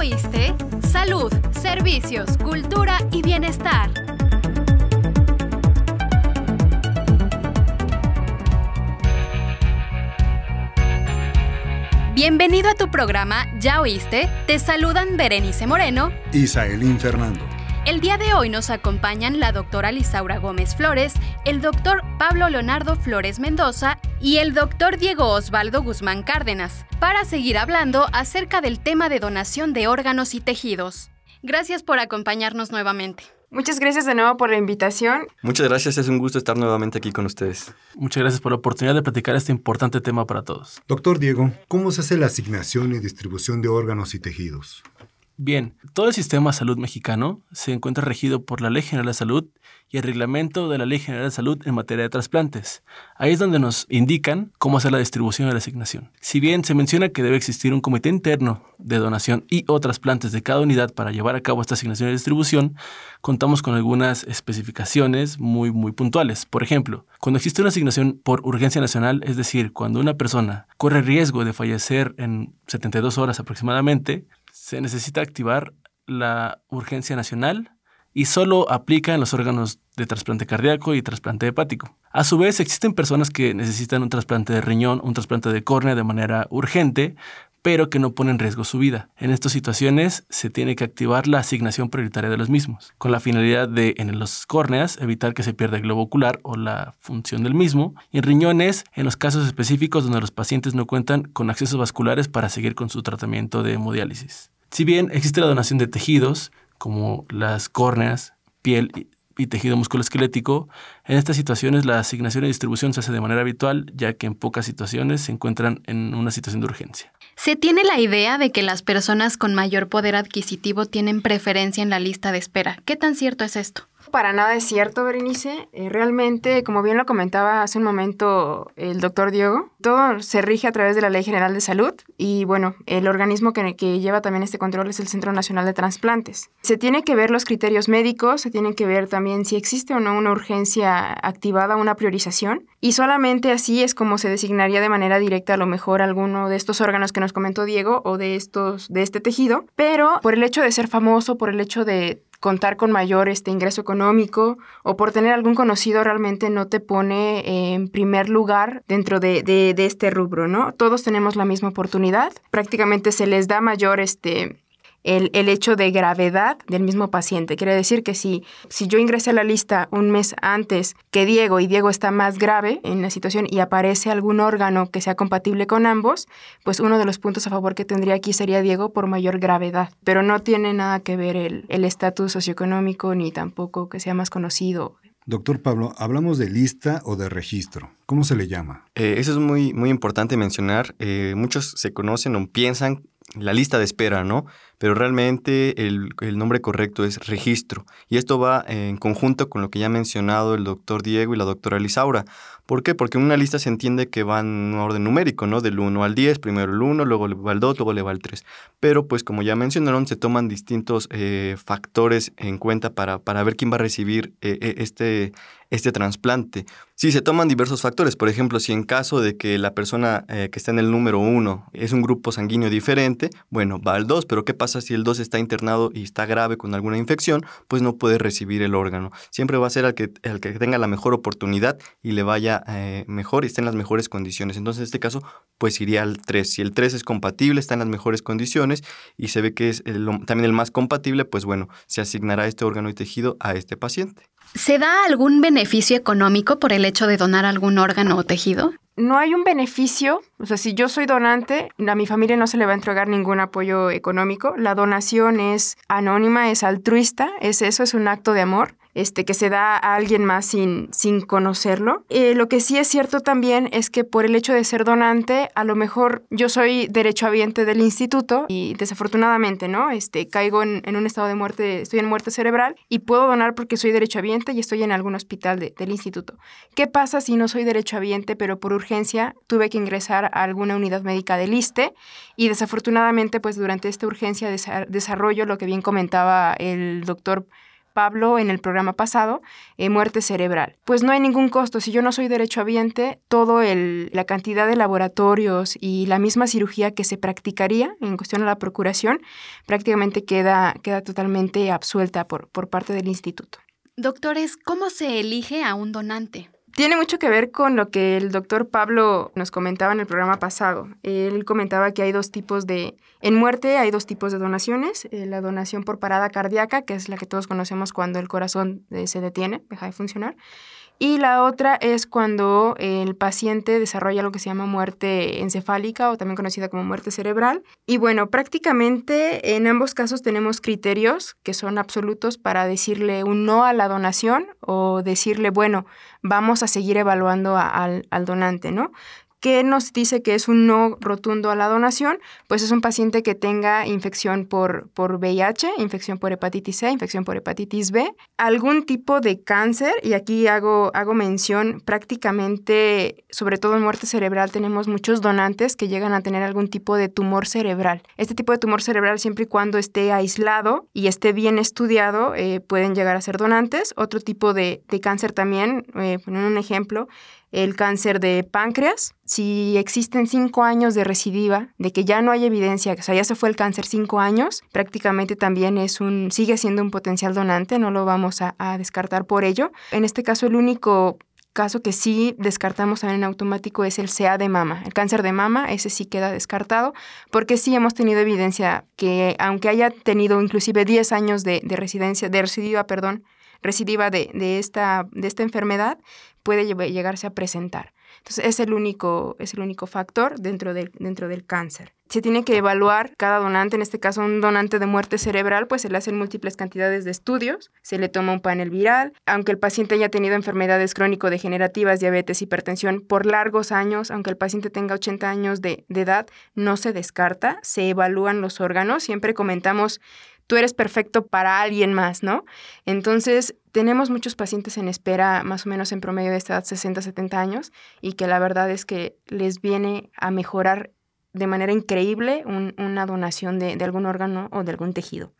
oíste? Salud, servicios, cultura y bienestar. Bienvenido a tu programa ¿Ya oíste? Te saludan Berenice Moreno y Saelín Fernando. El día de hoy nos acompañan la doctora Lisaura Gómez Flores, el doctor Pablo Leonardo Flores Mendoza y el doctor Diego Osvaldo Guzmán Cárdenas, para seguir hablando acerca del tema de donación de órganos y tejidos. Gracias por acompañarnos nuevamente. Muchas gracias de nuevo por la invitación. Muchas gracias, es un gusto estar nuevamente aquí con ustedes. Muchas gracias por la oportunidad de platicar este importante tema para todos. Doctor Diego, ¿cómo se hace la asignación y distribución de órganos y tejidos? Bien, todo el sistema de salud mexicano se encuentra regido por la Ley General de Salud y el reglamento de la Ley General de Salud en materia de trasplantes. Ahí es donde nos indican cómo hacer la distribución y la asignación. Si bien se menciona que debe existir un comité interno de donación y o trasplantes de cada unidad para llevar a cabo esta asignación y distribución, contamos con algunas especificaciones muy muy puntuales. Por ejemplo, cuando existe una asignación por urgencia nacional, es decir, cuando una persona corre riesgo de fallecer en 72 horas aproximadamente, se necesita activar la urgencia nacional y solo aplica en los órganos de trasplante cardíaco y trasplante hepático. A su vez, existen personas que necesitan un trasplante de riñón, un trasplante de córnea de manera urgente, pero que no ponen en riesgo su vida. En estas situaciones se tiene que activar la asignación prioritaria de los mismos, con la finalidad de, en los córneas, evitar que se pierda el globo ocular o la función del mismo, y en riñones, en los casos específicos donde los pacientes no cuentan con accesos vasculares para seguir con su tratamiento de hemodiálisis. Si bien existe la donación de tejidos, como las córneas, piel y tejido musculoesquelético, en estas situaciones la asignación y distribución se hace de manera habitual, ya que en pocas situaciones se encuentran en una situación de urgencia. Se tiene la idea de que las personas con mayor poder adquisitivo tienen preferencia en la lista de espera. ¿Qué tan cierto es esto? Para nada es cierto, Berenice. Eh, realmente, como bien lo comentaba hace un momento el doctor Diego, todo se rige a través de la Ley General de Salud y bueno, el organismo que, que, lleva también este control es el Centro Nacional de Transplantes. Se tiene que ver los criterios médicos, se tiene que ver también si existe o no una urgencia activada, una priorización y solamente así es como se designaría de manera directa a lo mejor alguno de estos órganos que nos comentó Diego o de estos de este tejido, pero por el hecho de ser famoso, por el hecho de contar con mayor este ingreso económico o por tener algún conocido realmente no te pone en primer lugar dentro de, de, de este rubro, ¿no? Todos tenemos la misma oportunidad, prácticamente se les da mayor este el, el, hecho de gravedad del mismo paciente. Quiere decir que si, si yo ingresé a la lista un mes antes que Diego y Diego está más grave en la situación y aparece algún órgano que sea compatible con ambos, pues uno de los puntos a favor que tendría aquí sería Diego por mayor gravedad. Pero no tiene nada que ver el estatus socioeconómico ni tampoco que sea más conocido. Doctor Pablo, hablamos de lista o de registro. ¿Cómo se le llama? Eh, eso es muy, muy importante mencionar. Eh, muchos se conocen o piensan la lista de espera, ¿no? Pero realmente el, el, nombre correcto es registro. Y esto va en conjunto con lo que ya ha mencionado el doctor Diego y la doctora Lisaura. ¿Por qué? Porque en una lista se entiende que va en orden numérico, ¿no? Del 1 al 10, primero el 1, luego le va el 2, luego le va el 3. Pero pues como ya mencionaron, se toman distintos eh, factores en cuenta para, para, ver quién va a recibir eh, este, este trasplante. Sí, se toman diversos factores. Por ejemplo, si en caso de que la persona eh, que está en el número 1 es un grupo sanguíneo diferente, bueno, va al 2, pero ¿qué pasa si el 2 está internado y está grave con alguna infección? Pues no puede recibir el órgano. Siempre va a ser al que, al que tenga la mejor oportunidad y le vaya eh, mejor y está en las mejores condiciones. Entonces, en este caso, pues iría al 3. Si el 3 es compatible, está en las mejores condiciones y se ve que es también el más compatible, pues bueno, se asignará este órgano y tejido a este paciente. ¿Se da algún beneficio económico por el hecho de donar algún órgano o tejido? no hay un beneficio, o sea, si yo soy donante, a mi familia no se le va a entregar ningún apoyo económico. La donación es anónima, es altruista, es eso, es un acto de amor este, que se da a alguien más sin, sin conocerlo. Eh, lo que sí es cierto también es que por el hecho de ser donante, a lo mejor yo soy derechohabiente del instituto y desafortunadamente, ¿no? Este, caigo en, en un estado de muerte, estoy en muerte cerebral y puedo donar porque soy derechohabiente y estoy en algún hospital del instituto. ¿Qué pasa si no soy derechohabiente, pero por urgencia tuve que ingresar a alguna unidad médica del ISTE y desafortunadamente, pues durante esta urgencia desarrollo lo que bien comentaba el doctor Pablo en el programa pasado, eh, muerte cerebral. Pues no hay ningún costo. Si yo no soy derechohabiente, todo el, la cantidad de laboratorios y la misma cirugía que se practicaría en cuestión a la procuración prácticamente queda, queda totalmente absuelta por, por parte del instituto. Doctores, ¿cómo se elige a un donante? Tiene mucho que ver con lo que el doctor Pablo nos comentaba en el programa pasado. Él comentaba que hay dos tipos de... En muerte hay dos tipos de donaciones. Eh, la donación por parada cardíaca, que es la que todos conocemos cuando el corazón eh, se detiene, deja de funcionar. Y la otra es cuando el paciente desarrolla lo que se llama muerte encefálica o también conocida como muerte cerebral. Y bueno, prácticamente en ambos casos tenemos criterios que son absolutos para decirle un no a la donación o decirle, bueno, vamos a seguir evaluando al, al donante, ¿no? ¿Qué nos dice que es un no rotundo a la donación? Pues es un paciente que tenga infección por, por VIH, infección por hepatitis C, infección por hepatitis B, algún tipo de cáncer, y aquí hago, hago mención prácticamente, sobre todo en muerte cerebral, tenemos muchos donantes que llegan a tener algún tipo de tumor cerebral. Este tipo de tumor cerebral, siempre y cuando esté aislado y esté bien estudiado, eh, pueden llegar a ser donantes. Otro tipo de, de cáncer también, eh, un ejemplo, el cáncer de páncreas. Si existen cinco años de recidiva, de que ya no hay evidencia, o sea, ya se fue el cáncer cinco años, prácticamente también es un, sigue siendo un potencial donante, no lo vamos a, descartar por ello. En este caso, el único caso que sí descartamos en automático es el CA de mama. El cáncer de mama, ese sí queda descartado, porque sí hemos tenido evidencia que aunque haya tenido inclusive 10 años de, de residencia, de recidiva, perdón, recidiva de, de, esta, de esta enfermedad, puede llegarse a presentar. Entonces, es el único, es el único factor dentro del, dentro del cáncer. Se tiene que evaluar cada donante, en este caso un donante de muerte cerebral, pues se le hacen múltiples cantidades de estudios, se le toma un panel viral, aunque el paciente haya tenido enfermedades crónico-degenerativas, diabetes, hipertensión por largos años, aunque el paciente tenga 80 años de, de edad, no se descarta, se evalúan los órganos, siempre comentamos tú eres perfecto para alguien más, ¿no? Entonces, tenemos muchos pacientes en espera, más o menos en promedio de esta edad, 60, 70 años, y que la verdad es que les viene a mejorar de manera increíble una donación de, algún órgano o de algún tejido.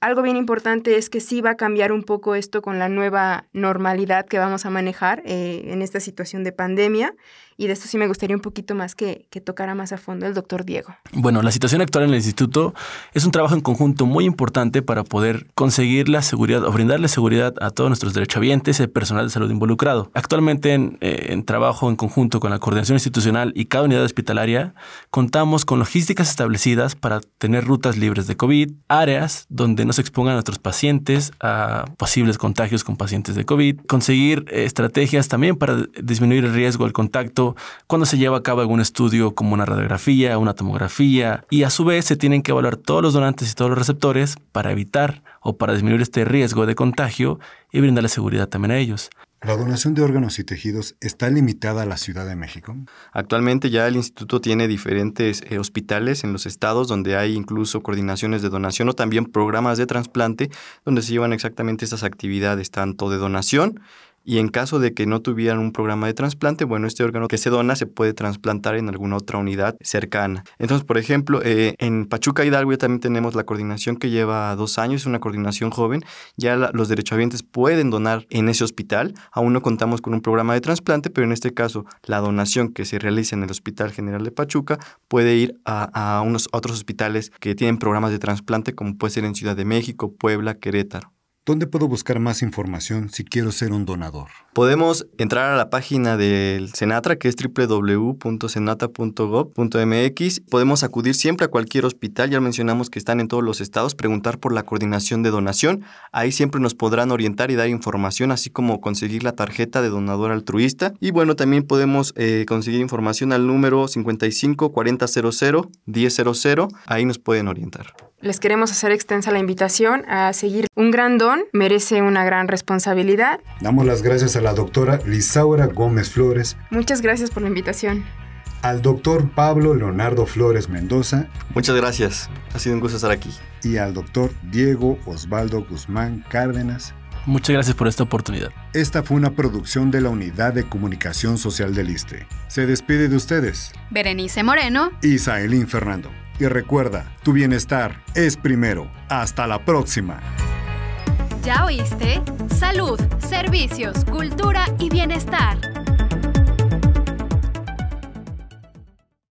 Algo bien importante es que sí va a cambiar un poco esto con la nueva normalidad que vamos a manejar eh, en esta situación de pandemia. Y de esto sí me gustaría un poquito más que, que, tocara más a fondo el doctor Diego. Bueno, la situación actual en el instituto es un trabajo en conjunto muy importante para poder conseguir la seguridad o brindarle seguridad a todos nuestros derechohabientes y personal de salud involucrado. Actualmente en, eh, en trabajo en conjunto con la coordinación institucional y cada unidad hospitalaria, contamos con logísticas establecidas para tener rutas libres de COVID, áreas donde no se expongan a nuestros pacientes a posibles contagios con pacientes de COVID, conseguir estrategias también para disminuir el riesgo del contacto cuando se lleva a cabo algún estudio como una radiografía, una tomografía, y a su vez se tienen que evaluar todos los donantes y todos los receptores para evitar o para disminuir este riesgo de contagio y brindarle seguridad también a ellos. ¿La donación de órganos y tejidos está limitada a la Ciudad de México? Actualmente ya el instituto tiene diferentes eh, hospitales en los estados donde hay incluso coordinaciones de donación o también programas de trasplante donde se llevan exactamente estas actividades, tanto de donación y en caso de que no tuvieran un programa de trasplante, bueno, este órgano que se dona se puede trasplantar en alguna otra unidad cercana. Entonces, por ejemplo, eh, en Pachuca Hidalgo ya también tenemos la coordinación que lleva dos años, una coordinación joven. Ya la, los derechohabientes pueden donar en ese hospital. Aún no contamos con un programa de trasplante, pero en este caso, la donación que se realiza en el Hospital General de Pachuca puede ir a, a unos otros hospitales que tienen programas de trasplante, como puede ser en Ciudad de México, Puebla, Querétaro. ¿Dónde puedo buscar más información si quiero ser un donador? Podemos entrar a la página del Senatra, que es www.senata.gov.mx. Podemos acudir siempre a cualquier hospital, ya mencionamos que están en todos los estados, preguntar por la coordinación de donación. Ahí siempre nos podrán orientar y dar información, así como conseguir la tarjeta de donador altruista. Y bueno, también podemos eh, conseguir información al número 55 4000 1000. Ahí nos pueden orientar. Les queremos hacer extensa la invitación a seguir un gran don, merece una gran responsabilidad. Damos las gracias a la doctora Lisaura Gómez Flores. Muchas gracias por la invitación. Al doctor Pablo Leonardo Flores Mendoza. Muchas gracias, ha sido un gusto estar aquí. Y al doctor Diego Osvaldo Guzmán Cárdenas. Muchas gracias por esta oportunidad. Esta fue una producción de la Unidad de Comunicación Social del ISTE. Se despide de ustedes. Berenice Moreno. Y Saelín Fernando. Y recuerda, tu bienestar es primero. Hasta la próxima. ¿Ya oíste? Salud, servicios, cultura y bienestar.